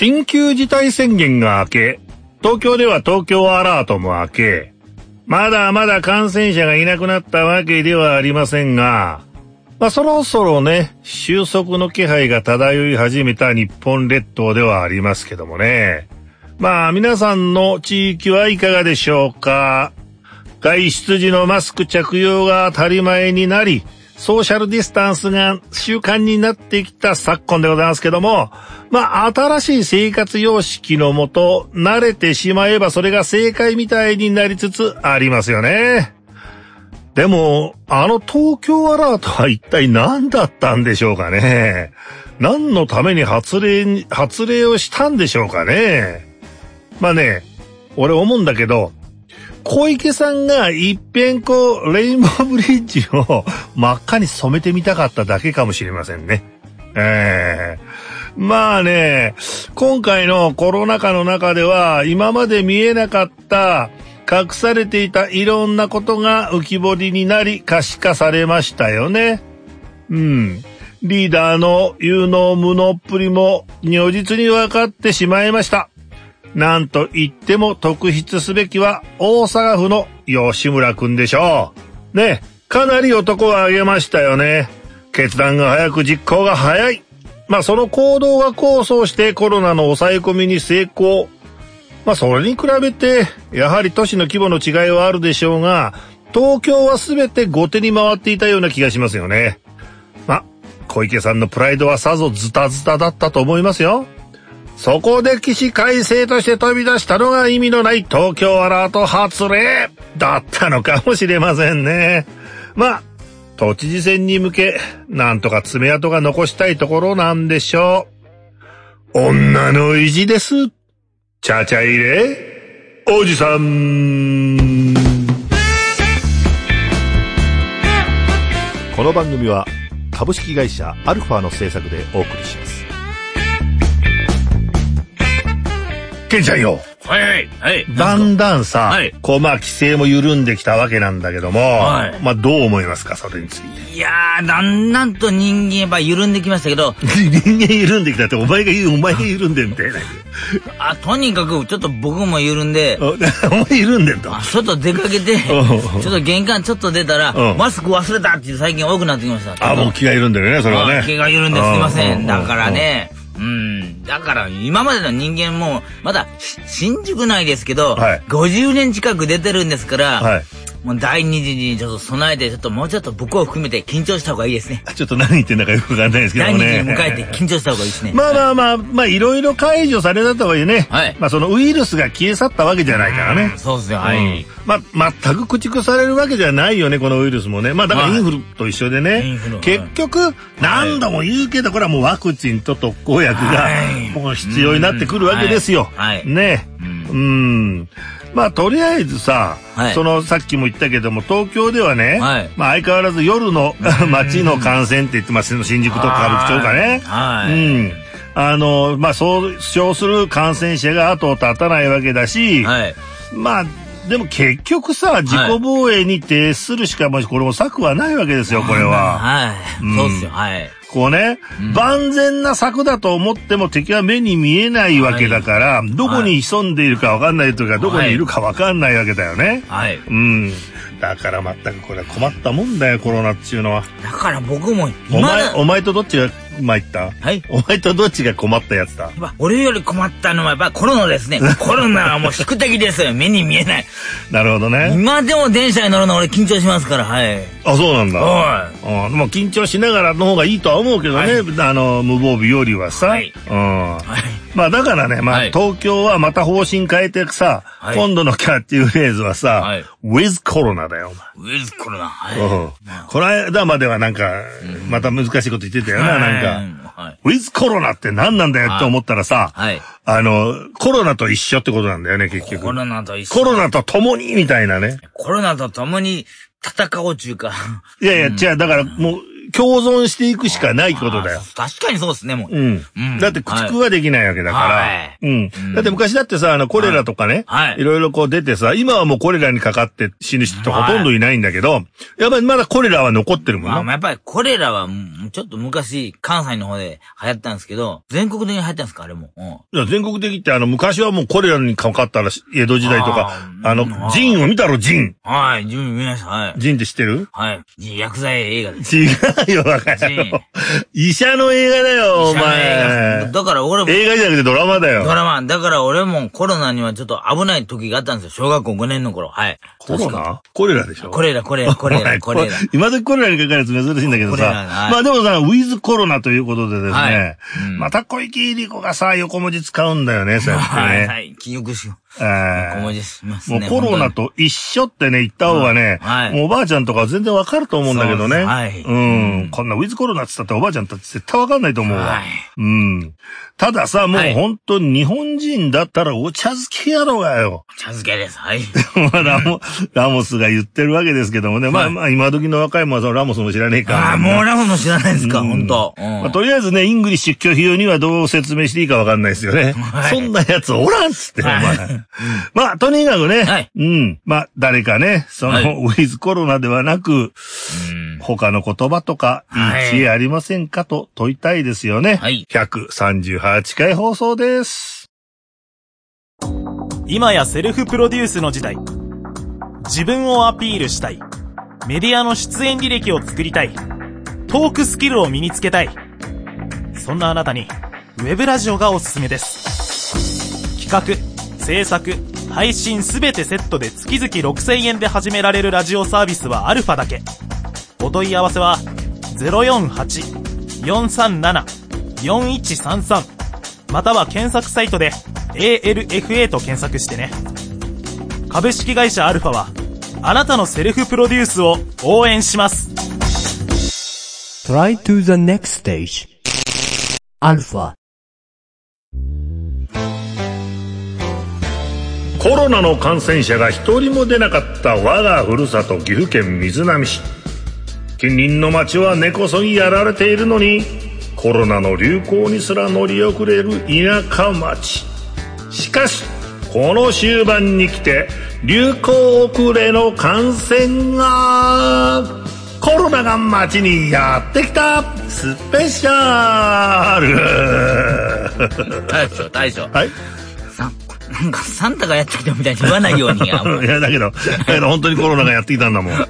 緊急事態宣言が明け、東京では東京アラートも明け、まだまだ感染者がいなくなったわけではありませんが、まあそろそろね、収束の気配が漂い始めた日本列島ではありますけどもね。まあ皆さんの地域はいかがでしょうか？外出時のマスク着用が当たり前になり、ソーシャルディスタンスが習慣になってきた昨今でございますけども、まあ、新しい生活様式のもと、慣れてしまえばそれが正解みたいになりつつありますよね。でも、あの東京アラートは一体何だったんでしょうかね。何のために発令、発令をしたんでしょうかね。まあね、俺思うんだけど、小池さんが一遍こう、レインボーブリッジを真っ赤に染めてみたかっただけかもしれませんね。ええー、まあね、今回のコロナ禍の中では、今まで見えなかった、隠されていたいろんなことが浮き彫りになり可視化されましたよね。うん。リーダーの有能無能っぷりも如実に分かってしまいました。なんと言っても特筆すべきは大阪府の吉村くんでしょう。ね、かなり男を挙げましたよね。決断が早く実行が早い。まあその行動が構想してコロナの抑え込みに成功。まあそれに比べて、やはり都市の規模の違いはあるでしょうが、東京は全て後手に回っていたような気がしますよね。まあ、小池さんのプライドはさぞズタズタだったと思いますよ。そこで起死回生として飛び出したのが意味のない東京アラート発令だったのかもしれませんね。まあ、都知事選に向け、なんとか爪痕が残したいところなんでしょう。女の意地です。ちゃちゃ入れ、おじさん。この番組は株式会社アルファの制作でお送りします。ケンちゃんよ。はいはい。はい。だんだんさ、はい、こうまあ規制も緩んできたわけなんだけども、はい、まあどう思いますか、それについて。いやー、だんだんと人間は緩んできましたけど。人間緩んできたって、お前が言う、お前が緩んでみたいな。あ、とにかくちょっと僕も緩んで。お前緩んでんと。外出かけて、ちょっと玄関ちょっと出たら、マスク忘れたって最近多くなってきました。あ、もう気が緩んでるね、それはね。気が緩んですみません。だからね。うん。だから、今までの人間も、まだ、新宿内ですけど、はい、50年近く出てるんですから、はい、もう第二次にちょっと備えて、ちょっともうちょっと僕を含めて緊張した方がいいですね。ちょっと何言ってんだかよくわかんないですけどね。第二次に迎えて緊張した方がいいですね。まあまあまあ、まあいろいろ解除されたとはいえね、はい、まあそのウイルスが消え去ったわけじゃないからね。そうですよ、はい。うん、まあ全く駆逐されるわけじゃないよね、このウイルスもね。まあだからインフルと一緒でね、結局、何度も言うけど、これはもうワクチンと特効薬がもう必要になってくるわけですよ。はい、ね。うん。まあ、とりあえずさ、はい、その、さっきも言ったけども、東京ではね、はい、まあ、相変わらず夜の 街の感染って言ってます新宿とか歌舞伎町かね。はい。うん。あの、まあ、そう称する感染者が後を絶たないわけだし、はい、まあ、でも結局さ、自己防衛に徹するしか、もこれも策はないわけですよ、これは。はい。うん、そうですよ、はい。こうね、うん、万全な策だと思っても敵は目に見えないわけだから、はい、どこに潜んでいるかわかんないというか、どこにいるかわかんないわけだよね。はい。うん。だから全くこれは困ったもんだよ、コロナっていうのは。だから僕もお前、お前とどっちが参った？はいお前とどっちが困ったやつだ？俺より困ったのはやっぱコロナですね。コロナはもう宿敵ですよ。目に見えない。なるほどね。今でも電車に乗るの俺緊張しますから、はい。あ、そうなんだ。はい。うん。もう緊張しながらの方がいいとは思うけどね。はい、あの、無防備よりはさ。はい。うん。はい。まあだからね、まあ、東京はまた方針変えてさ、はい、今度のキャッチフレーズはさ、はい、with コロナだよ、お前。with コロナ。はい。うん。この間まではなんか、また難しいこと言ってたよな、なんか。はい、ウィズコロナって何なんだよって思ったらさ、はい、あの、コロナと一緒ってことなんだよね、結局。コロナと一緒。コロナと共にみたいなね。コロナと共に戦おうちゅうか。いやいや、違う、だからもう、共存していくしかないことだよ。確かにそうですね、もう。うん。だって駆逐はできないわけだから。うん。だって昔だってさ、あの、コレラとかね、はい。いろいろこう出てさ、今はもうコレラにかかって死ぬ人ってほとんどいないんだけど、やっぱりまだコレラは残ってるもんね。やっぱりコレラは、ちょっと昔、関西の方で流行ったんですけど、全国的に流行ったんですかあれも。いや、全国的ってあの、昔はもうコレラにかかったら、江戸時代とか、あの、ジンを見たろ、ジン。はい、ジン見ました、はい。ジンって知ってる？はい。薬剤映画です。違うよ、バカ野郎。医者の映画だよ、お前。だから俺も。映画じゃなくてドラマだよ。ドラマ。だから俺もコロナにはちょっと危ない時があったんですよ。小学校5年の頃。はい。コロナ？コレラでしょ？コレラ、コレラ、コレラ、コレラ。今時コレラにかかるやつ珍しいんだけどさ。まあでもさ、ウィズコロナということでですね。また小池百合子がさ、横文字使うんだよね、そうやってね。はい、記憶しよう。ええ。もうコロナと一緒ってね、言った方がね、はい、もうおばあちゃんとか全然わかると思うんだけどね。はい。うん。こんなウィズコロナって言ったっておばあちゃんたち絶対わかんないと思うわ。はい。うん。たださ、もう本当に日本人だったらお茶漬けやろがよ。お茶漬けです。はい。ラモ、ラモスが言ってるわけですけどもね。まあまあ今時の若いもんはそのラモスも知らねえから。ああ、もうラモスも知らないですか、本当。まあとりあえずね、 English people にはどう説明していいかわかんないですよね。はい。そんなやつおらんっつって、お前。まあ、とにかくね、はい、うん。まあ、誰かね、その、はい、ウィズコロナではなく、他の言葉とか、いい知恵ありませんかと問いたいですよね。はい。138回放送です。今やセルフプロデュースの時代。自分をアピールしたい。メディアの出演履歴を作りたい。トークスキルを身につけたい。そんなあなたに、ウェブラジオがおすすめです。企画、制作、配信すべてセットで月々6000円で始められるラジオサービスはアルファだけ。お問い合わせは、048-437-4133または検索サイトで ALFA と検索してね。株式会社アルファは、あなたのセルフプロデュースを応援します。Try to the next stage. アルファコロナの感染者が一人も出なかった我がふるさと岐阜県瑞浪市。近隣の町は根こそぎやられているのにコロナの流行にすら乗り遅れる田舎町。しかしこの終盤に来て流行遅れの感染がコロナが街にやってきた。スペシャル。大将大将。はいなんかサンタがやってきたみたいに言わないようにや。いや、だけど、だけど本当にコロナがやってきたんだもん。は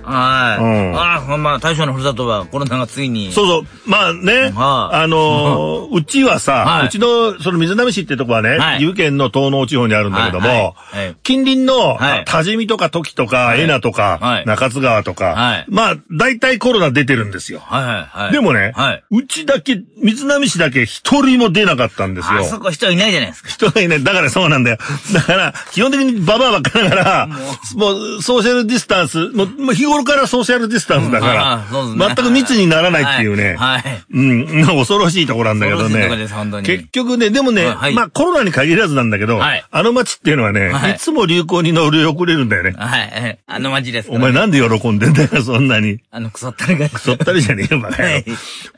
い。うん。ああ、まあ、大将のふるさとはコロナがついに。そうそう。まあね、はあ、あのー、うちはさ、はい、うちの、その水波市ってとこはね、はい、岐阜県の東濃地方にあるんだけども、はい、近隣の、多治見とか時とか、恵那とか、中津川とか、まあ、大体コロナ出てるんですよ。はいはいはい。でもね、うちだけ、水波市だけ一人も出なかったんですよ。あそこ人いないじゃないですか。人がいない。だからそうなんだよ。だから、基本的にババアばっかだから、もう、ソーシャルディスタンス、もう、日頃からソーシャルディスタンスだから、全く密にならないっていうね、はい。うん、恐ろしいところなんだけどね。結局ね、でもね、まあコロナに限らずなんだけど、あの街っていうのはね、い。つも流行に乗り遅れるんだよね。はい。あの街ですお前なんで喜んでんだよ、そんなに。あの、くそったりが。くそったりじゃねえよ、バカ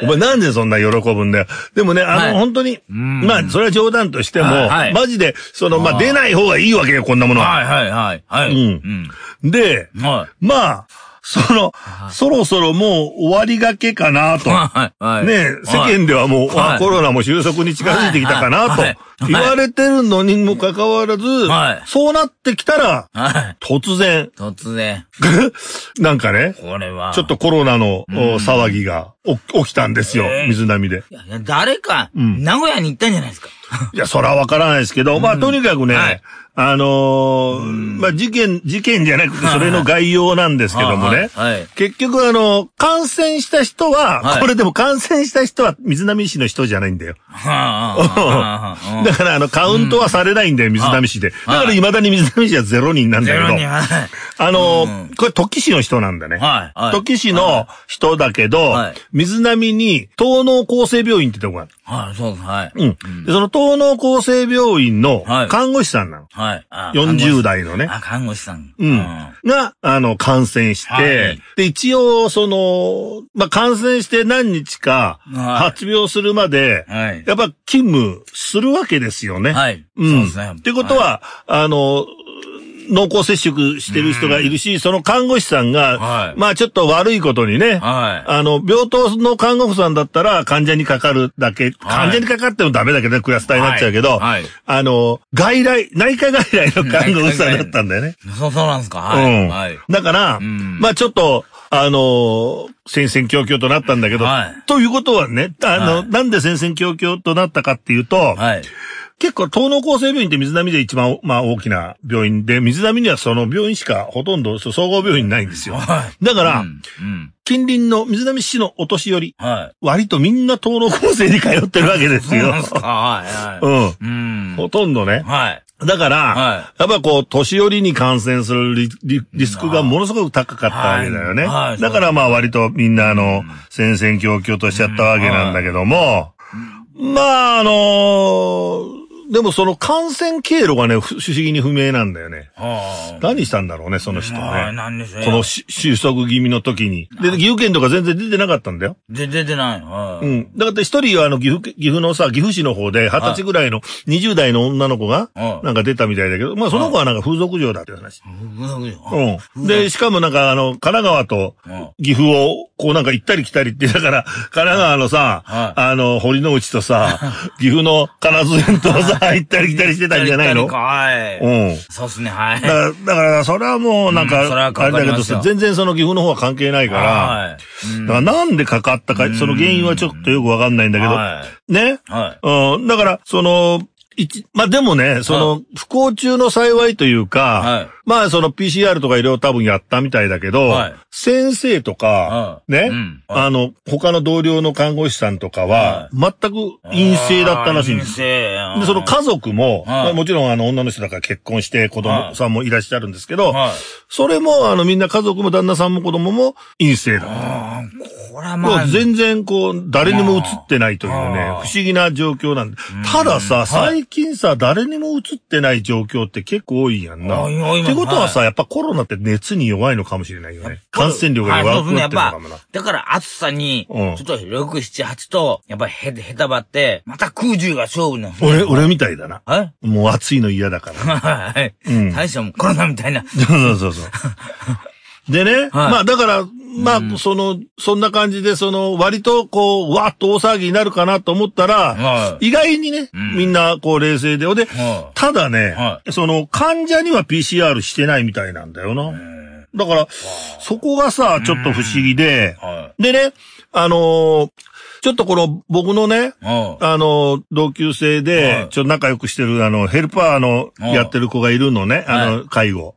お前なんでそんな喜ぶんだよ。でもね、あの、本当に、まあ、それは冗談としても、マジで、その、まあ、出ない方がいいわけよ、こんなものは。はいはいはい。はい。うん。で、まあ、その、そろそろもう終わりがけかなと。ね世間ではもう、コロナも収束に近づいてきたかなと。言われてるのにもかかわらず、そうなってきたら、突然。突然。なんかね、これは。ちょっとコロナの騒ぎが起きたんですよ、水波で。誰か、名古屋に行ったんじゃないですか。いや、それはわからないですけど、まあ、とにかくね、あのー、まあ、事件、事件じゃなくて、それの概要なんですけどもね。はい、結局、あの、感染した人は、はい、これでも感染した人は水波市の人じゃないんだよ。だから、あの、カウントはされないんだよ、水波市で。だから、未だに水波市はゼロ人なんだけど。あの、これ、時市の人なんだね。はい。時市の人だけど、水波に、東農厚生病院ってとこがある。はい、そうです。はい。うん。で、その東農厚生病院の看護師さんなの。はい。40代のね。あ、看護師さん。うん。が、あの、感染して、で、一応、その、まあ、感染して何日か、発病するまで、やっぱ勤務するわけですよね。はい。うん。そうですね。ってことは、あの、濃厚接触してる人がいるし、その看護師さんが、はい、まあちょっと悪いことにね、はい、あの、病棟の看護婦さんだったら患者にかかるだけ、患者にかかってもダメだけど、ね、クラスターになっちゃうけど、はい、あの、外来、内科外来の看護婦さんだったんだよね。そう、そうなんですか。はい。うん、はい、だから、うん、まあちょっと、あの、戦々恐々となったんだけど、はい、ということはね、あの、はい、なんで戦々恐々となったかっていうと、はい、結構、東農厚生病院って水波で一番、まあ大きな病院で、水波にはその病院しかほとんど総合病院ないんですよ。はい、だから、うんうん、近隣の水波市のお年寄り、はい、割とみんな東農厚生に通ってるわけですよ。そうですか？はい、はい。うん。ほとんどね。はい。だから、はい、やっぱこう、年寄りに感染するリリスクがものすごく高かったわけだよね。はいはい、だからまあ割とみんなあの、戦々恐々としちゃったわけなんだけども、まああのーでもその感染経路がね、不思議に不明なんだよね。はあ、何したんだろうね、その人ね。何でしょうこの収束気味の時に。で、岐阜県とか全然出てなかったんだよ。出てない。はあ、うん。だから一人はあの岐阜、岐阜のさ、岐阜市の方で二十歳ぐらいの20代の女の子が、なんか出たみたいだけど、まあその子はなんか風俗嬢だって話。風俗嬢うん。で、しかもなんかあの、神奈川と岐阜を、こうなんか行ったり来たりって、だから、神奈川のさ、あの、堀之内とさ、岐阜の金津園とさ、行ったり来たりしてたんじゃないの？はい。うん。そうっすね、はい。だから、だからそれはもうなんか、あれだけどさ、全然その岐阜の方は関係ないから、はい。だからなんでかかったか、その原因はちょっとよくわかんないんだけど、ね？はい。うん。だから、その、一、まあ、でもね、その、不幸中の幸いというか、はい、まあ、その PCR とかいろいろ多分やったみたいだけど、はい、先生とか、ね、うん、あの、他の同僚の看護師さんとかは、全く陰性だったらしいんです。で、その家族も、まあ、もちろんあの女の人だから結婚して子供さんもいらっしゃるんですけど、それもあのみんな家族も旦那さんも子供も陰性だ。これはまあ。全然こう、誰にも映ってないというね、不思議な状況なんで。たださ、最近さ、誰にも映ってない状況って結構多いやんな。ってことはさ、やっぱコロナって熱に弱いのかもしれないよね。感染力が弱くなってるのかもな。だから暑さに、ちょっと6、7、8と、やっぱりへ、へたばって、また空中が勝負な俺、俺みたいだな。もう暑いの嫌だから。はい。うん。大将もコロナみたいな。そうそうそうそう。でね、まあだから、まあ、その、そんな感じで、その、割と、こう、わっと大騒ぎになるかなと思ったら、意外にね、みんな、こう、冷静で、で、ただね、その、患者には PCR してないみたいなんだよな。だから、そこがさ、ちょっと不思議で、でね、あのちょっとこの僕のね、あの、同級生で、ちょっと仲良くしてる、あの、ヘルパーのやってる子がいるのね、あの、介護。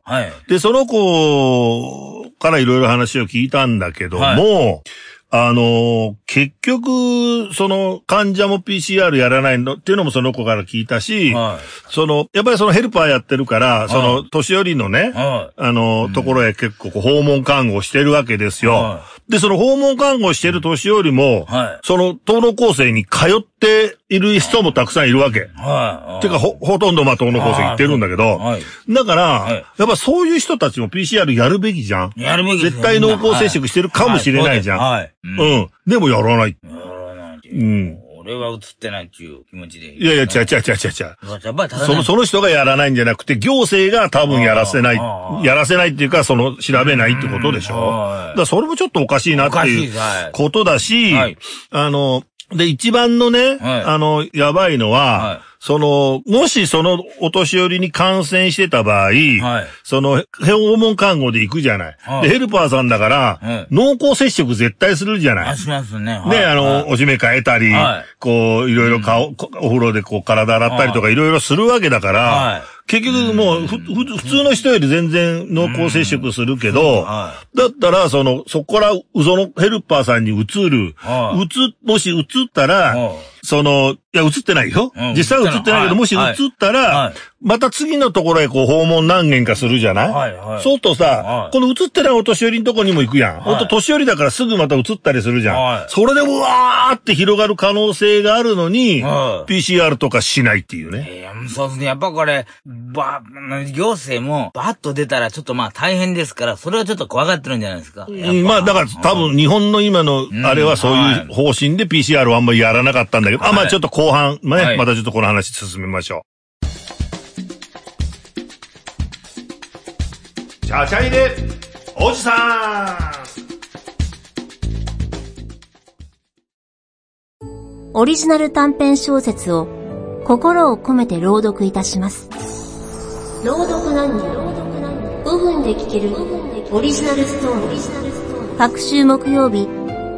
で、その子からいろいろ話を聞いたんだけども、あの、結局、その、患者も PCR やらないのっていうのもその子から聞いたし、はい、その、やっぱりそのヘルパーやってるから、その、年寄りのね、はい、あの、ところへ結構訪問看護してるわけですよ。はい。で、その訪問看護してる年寄りも、はい、その登録構成に通っている人もたくさんいるわけ。はい。てか、ほ、ほとんどまあ登録構成行ってるんだけど、はい。だから、はい、やっぱそういう人たちも PCR やるべきじゃん。やるべき絶対濃厚接触してるかもしれないじゃん。はい。うん、うん。でもやらない。やらない。うん。俺は映ってないっていう気持ちで。いやいや、違う違う違う違う違う。その、その人がやらないんじゃなくて、行政が多分やらせない、やらせないっていうか、その、調べないってことでしょだそれもちょっとおかしいなっていうことだし、あの、で、一番のね、あの、やばいのは、その、もしそのお年寄りに感染してた場合、はい、その、訪問看護で行くじゃない。はい、で、ヘルパーさんだから、はい、濃厚接触絶対するじゃない。しますね。で、あの、おしめ変えたり、こう、いろいろ顔、うん、お風呂でこう体洗ったりとかい。ろいろするわけだから、結局もう、ふ、普通の人より全然濃厚接触するけど、だったら、その、そこから、そのヘルパーさんに移る、移、もし移ったら、その、いや、映ってないよ。うん実際は映ってないけど、もし映ったら、はいまた次のところへこう訪問何件かするじゃない、はいはいそうとさ、はいこの映ってないお年寄りのとこにも行くやん。いほんと年寄りだからすぐまた映ったりするじゃん。はいそれでうわーって広がる可能性があるのに、はい PCR とかしないっていうね。いや、そうですね。やっぱこれ、ば、行政もバッと出たらちょっとまあ大変ですから、それはちょっと怖がってるんじゃないですか。うんまあだから多分日本の今のあれはそういう方針で PCR をあんまりやらなかったんだけど、あ、まあちょっと後半、ね、はいまたちょっとこの話進めましょう。チャチャイで、おじさオリジナル短編小説を心を込めて朗読いたします。朗読何人5分で聞けるオリジナルストーリー。各週木曜日、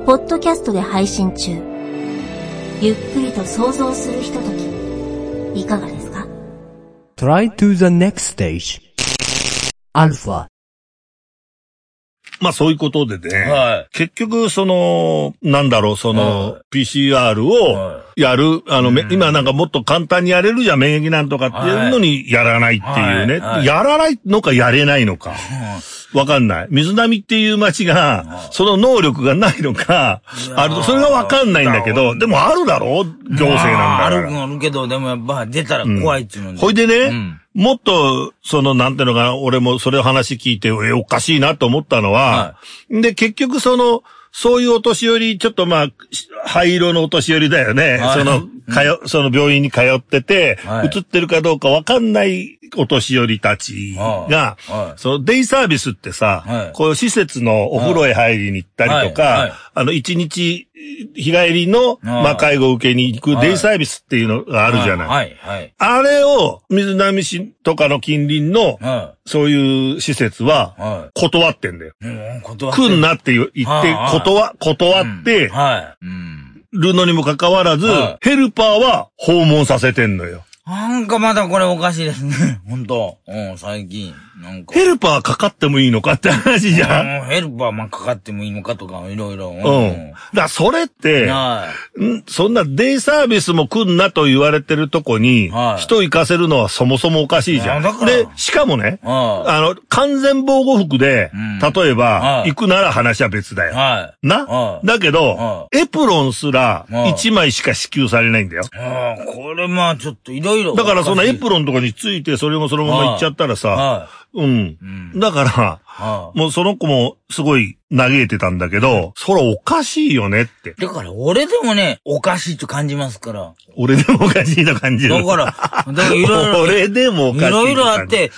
ポッドキャストで配信中。ゆっくりと想像するひととき、いかがですか？Try to the next stage. Alpha. まあそういうことでね、はい。結局その、なんだろう、その、は PCR をはやる、あの、め今なんかもっと簡単にやれるじゃん、免疫なんとかっていうのにやらないっていうね。はいはいやらないのかやれないのか。わかんない。水波っていう町が、その能力がないのか、ある、それがわかんないんだけど、でもあるだろ？行政なんだから。あるけど、でもやっぱ出たら怖いっていうので。ほいでね、うんもっと、その、なんていうのかな、俺もそれを話聞いて、え、おかしいなと思ったのは、で、結局その、そういうお年寄り、ちょっとまあ、灰色のお年寄りだよね。はい。その、通、その病院に通ってて、はい。映ってるかどうかわかんないお年寄りたちがはい。はい、そのデイサービスってさ、はい。こういう施設のお風呂へ入りに行ったりとか、あの、一日日帰りの、まあ、介護を受けに行くデイサービスっていうのがあるじゃない。はい、はい。あれを、水波市とかの近隣の、はそういう施設は、は断ってんだよ。い。うん、断って来んなって言って、断、断ってはい。うん。るのにもかかわらずは、ヘルパーは訪問させてんのよ。なんかまだこれおかしいですね。本当うん、最近。なんか。ヘルパーかかってもいいのかって話じゃん。うんヘルパーまあかかってもいいのかとか、いろいろ。ううん。だそれって、はん？そんなデイサービスも来んなと言われてるとこには、い人行かせるのはそもそもおかしいじゃん。で、しかもね、はいあの、完全防護服で、うん例えば、はい行くなら話は別だい。よ。はいだけど、はエプロンすらはい1枚しか支給されないんだよ。い。ああ、これまあちょっといろいろ。だからそのエプロン。とかについてそれもそのまま行っちゃったらさ、はうん。うんだから、はもうその子もすごい嘆いてたんだけど、それおかしいよねって。い。だから俺でもね、おかしいと感じますから。俺でもおかしいと感じる。だから、だからいろいろ。俺でもおかしい。いろいろあって、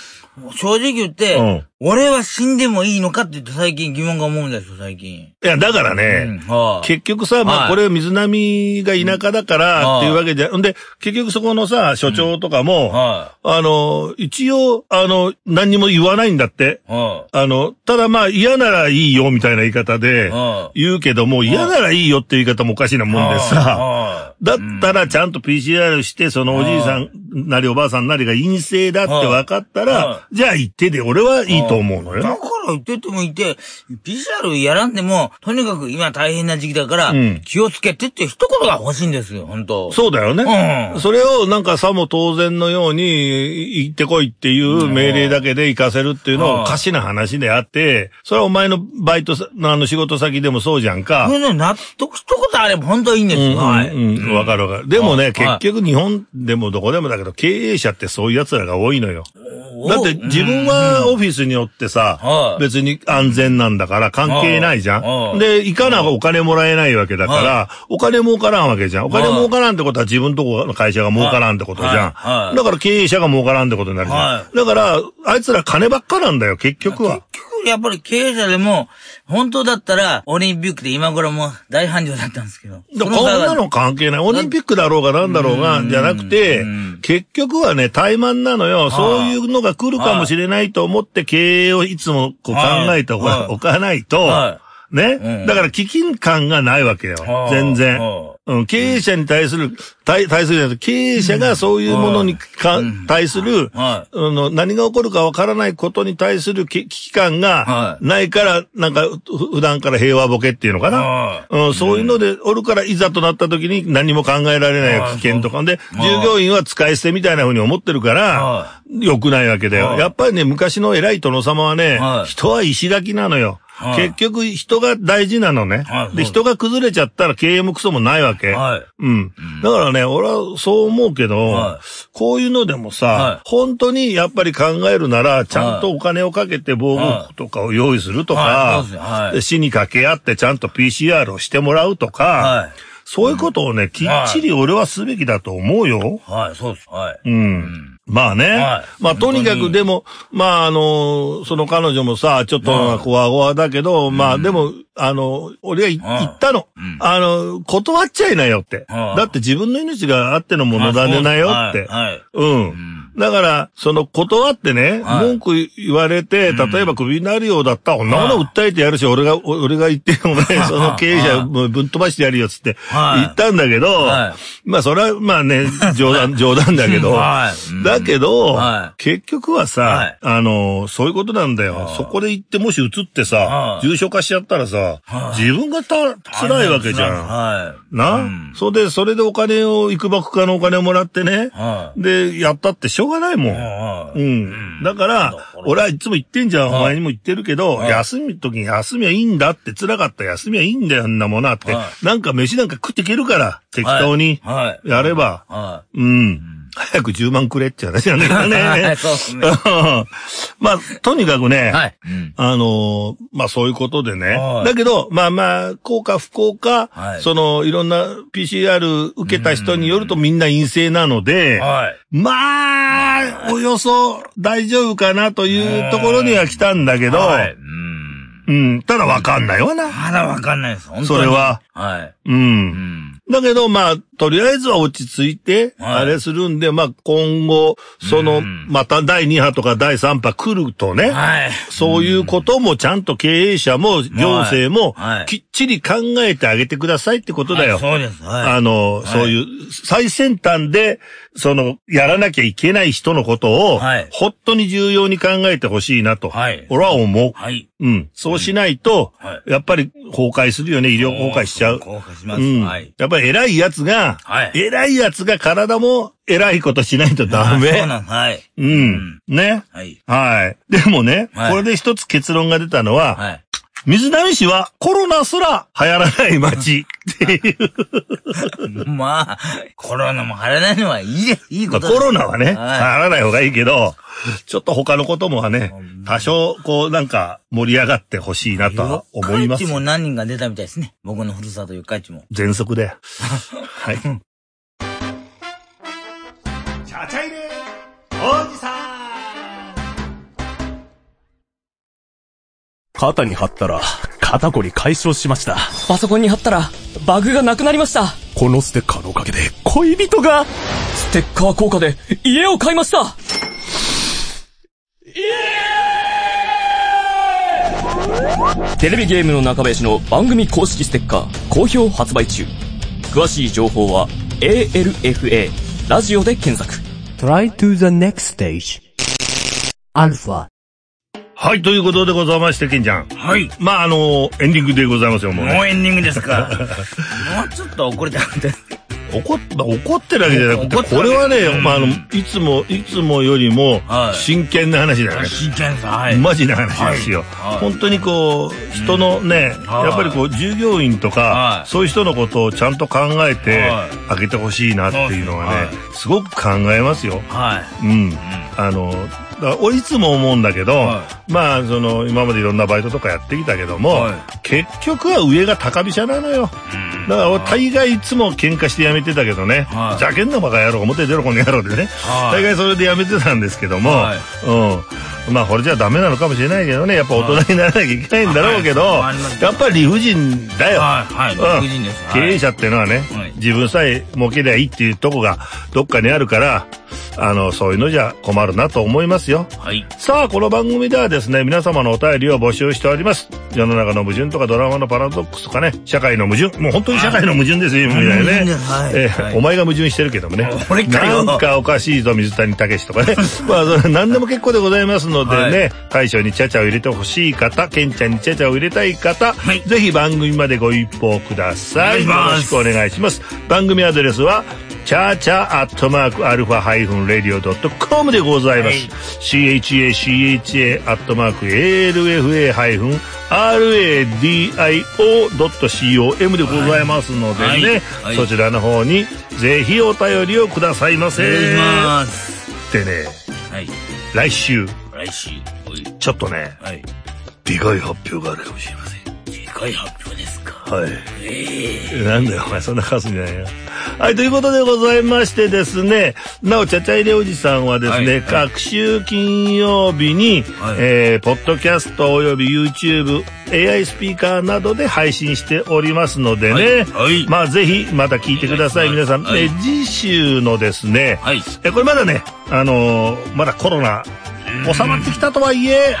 正直言って、うん。俺は死んでもいいのかって言って最近疑問が思うんですよ、最近。いや、だからね、うんはい。結局さ、まあ、はい。これ水波が田舎だからっていうわけじゃ、んで、結局そこのさ、所長とかも、はあの、一応、あの、何にも言わないんだって。い。はあの、ただまあ嫌ならいいよみたいな言い方ではい。言うけども、嫌ならいいよっていう言い方もおかしいなもんでさ、はだったらちゃんと PCR して、そのおじいさんなりおばあさんなりが陰性だって分かったはら、じゃあ行ってで俺はいいと思うのい。だよ。から言っててもいて、PCR やらんでも、とにかく今大変な時期だからうん、気をつけてって一言が欲しいんですよ、本当そうだよね。うんそれをなんかさも当然のように行ってこいっていう命令だけで行かせるっていうのはおかしな話であって、それはお前のバイトさ、あの仕事先でもそうじゃんか。これね、納得一言あれば本当はいいんですよ。はい。うんうん、わかるわかる。でもね、はい結局日本でもどこでもだけど、経営者ってそういう奴らが多いのよ。だって自分はオフィスによってさは、い別に安全なんだから関係ないじゃはいん。で、行かなお金もらえないわけだから、お金儲からんわけじゃん。お金儲からんってことは自分とこの会社が儲からんってことじゃん。だから経営者が儲からんってことになるじゃはん。だから、あいつら金ばっかなんだよ、結局は。結局、やっぱり経営者でも、本当だったら、オリンピックで今頃もう大繁盛だったんですけど。こんなの関係ない。オリンピックだろうがなんだろうが、じゃなくてうん、結局はね、怠慢なのよ。そういうのが来るかもしれないと思って経営をいつもこう考えておかないとは、ね。だから危機感がないわけよ。全然。うん、経営者に対する、対対する経営者がそういうものにか、対する、あの、何が起こるかわからないことに対する危機感がないから、なんか、普段から平和ボケっていうのかな。うん、そういうのでおるから、いざとなった時に何も考えられない危険とかで、従業員は使い捨てみたいな風に思ってるから、良くないわけだよ。やっぱりね、昔の偉い殿様はね、人は石垣なのよ。結局人が大事なのね。で、人が崩れちゃったら経営もクソもないわけ。うん。だからね、俺はそう思うけど、こういうのでもさ、本当にやっぱり考えるなら、ちゃんとお金をかけて防護服とかを用意するとか、死に掛け合ってちゃんと PCR をしてもらうとか、そういうことをね、きっちり俺はすべきだと思うよ。はい、そうです。はい。うん。まあね。はい、まあとにかくでも、まああの、その彼女もさ、ちょっとこわごわだけど、まあでも、あの、俺が言ったの。あの、断っちゃいなよって。だって自分の命があってのものだねなよって。うん。だから、その断ってね、文句言われて、例えばクビになるようだったら、こんなもの訴えてやるし、俺が、俺が言って、お前、その経営者ぶん飛ばしてやるよ、つって言ったんだけど、まあ、それは、まあね、冗談、冗談だけど、だけど、結局はさ、あの、そういうことなんだよ。そこで行って、もし移ってさ、重症化しちゃったらさ、自分がた、辛いわけじゃん。な、それで、それでお金を、いくばくかのお金をもらってね、で、やったってしょうがないもん。うん。だから、俺はいつも言ってんじゃん、お前にも言ってるけど、休みの時に休みはいいんだって、辛かった休みはいいんだよ、あんなものって。なんか飯なんか食っていけるから、適当に。やれば。うん。早く10万くれって話なんだけどね。そうですね。まあ、とにかくね、はいうん、あの、まあそういうことでね。だけど、まあまあ、効果不効果、はい、その、いろんな PCR 受けた人によるとみんな陰性なので、はい、まあ、およそ大丈夫かなというところには来たんだけど、はいうん。ただわかんないわな。まだわかんないです。本当に。それは。はい。うん。うんだけど、まあ、とりあえずは落ち着いて、あれするんで、はい、まあ、今後、その、また第2波とか第3波来るとね、はい、そういうこともちゃんと経営者も行政も、きっちり考えてあげてくださいってことだよ。そうです。あの、そういう最先端で、その、やらなきゃいけない人のことを、本当に重要に考えてほしいなと、俺は思う。はい。うん。そうしないと、やっぱり崩壊するよね、医療崩壊しちゃう。崩壊します。うん。はい。やっぱり偉い奴が、はい、偉い奴が体も偉いことしないとダメ。そうなんはい。うん。ね。はい。はい。でもね、はい、これで一つ結論が出たのは、はい、水波市はコロナすら流行らない街っていう。まあ、コロナも流行らないのはいい、いいことコロナはね、はい、流行らない方がいいけど、ちょっと他のこともはね、多少、こう、なんか、盛り上がってほしいなとは思います。四日市も何人が出たみたいですね。僕のふるさと四日市も。全速で。はい。チャチャイレおじさん肩に貼ったら、肩こり解消しました。パソコンに貼ったら、バグがなくなりました。このステッカーのおかげで、恋人が、ステッカー効果で、家を買いました。テレビゲームの中林の番組公式ステッカー好評発売中。詳しい情報は ALFA ラジオで検索。Try to the next stage. アルファはい、ということでございまして、ケンちゃん。はい。まあ、あのエンディングでございますよ、もう、ね。もうエンディングですか。もうちょっと怒れたんで。怒っ、怒ってるわけじゃなくて、これはね、まあ、あの、いつも、いつもよりも、真剣な話だよね。真剣さ、はい。マジな話ですよ。本当にこう、人のね、やっぱりこう、従業員とか、そういう人のことをちゃんと考えてあげてほしいなっていうのはね、すごく考えますよ。はい。うん。あの、俺いつも思うんだけど、はい、まあその今までいろんなバイトとかやってきたけども、はい、結局は上が高飛車なのよ、うん、だから俺大概いつも喧嘩してやめてたけどね、はい、じゃけんなバカ野郎表出ろこの野郎でね、大概それでやめてたんですけども、うん。まあこれじゃダメなのかもしれないけどねやっぱ大人にならなきゃいけないんだろうけど、やっぱり理不尽だよ、はい。理不尽です、経営者っていうのはね、自分さえ儲けりゃいいっていうとこがどっかにあるからあの、そういうのじゃ困るなと思いますよ。はい。さあ、この番組ではですね、皆様のお便りを募集しております。世の中の矛盾とかドラマのパラドックスとかね、社会の矛盾、もう本当に社会の矛盾ですよ、みたいなね。はいえーはい、お前が矛盾してるけどもね。なんかおかしいぞ、水谷武とかね。まあ、それ何でも結構でございますのでね、はい、大将にチャチャを入れてほしい方、ケンちゃんにチャチャを入れたい方、はい、ぜひ番組までご一報ください。よろしくお願いします。番組アドレスは、チャーチャーアットマークアルファハイフンレディオドットコムでございます。CHACHA アットマーク ALFA ハイフン RADIO.com でございますのでね、はい。はい、そちらの方にぜひお便りをくださいませ。でね、はい、来週、来週、ちょっとね、はい、でかい発表があるかもしれません。でかい発表ですかはい。ええー、なんだよ、お前、そんな数じゃないよ。はい、ということでございましてですね、なお、ちゃちゃいれおじさんはですね、はい、各週金曜日に、はい、えー、ポッドキャストおよび YouTube、AI スピーカーなどで配信しておりますのでね、はい、まあ、ぜひ、また聞いてください、皆さん。え、次週のですね、え、これまだね、あのー、まだコロナ、収まってきたとはいえ、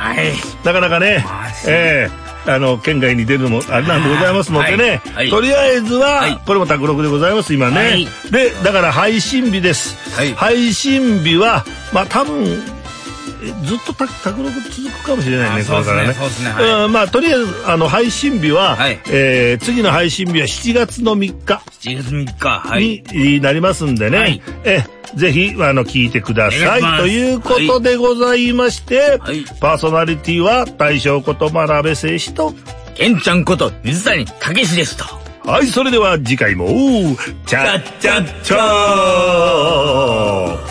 なかなかね、えーあの、県外に出るのもあれなんでございますのでね、はい。はい、とりあえずは、これも卓録でございます、今ね、はい。で、だから配信日です。配信日は、まあ多分、ずっと卓録続くかもしれないね、これからね。そうですね。はい、まあ、とりあえず、あの、配信日は、はい、えー、次の配信日は7月の3日。7月3日、はい。になりますんでね。はい、えぜひ、あの、聞いてください。ということでございまして、はい、パーソナリティは大将こと真鍋誠士と、ケンちゃんこと水谷武史ですと。はい、それでは次回も、チャッチャッチャー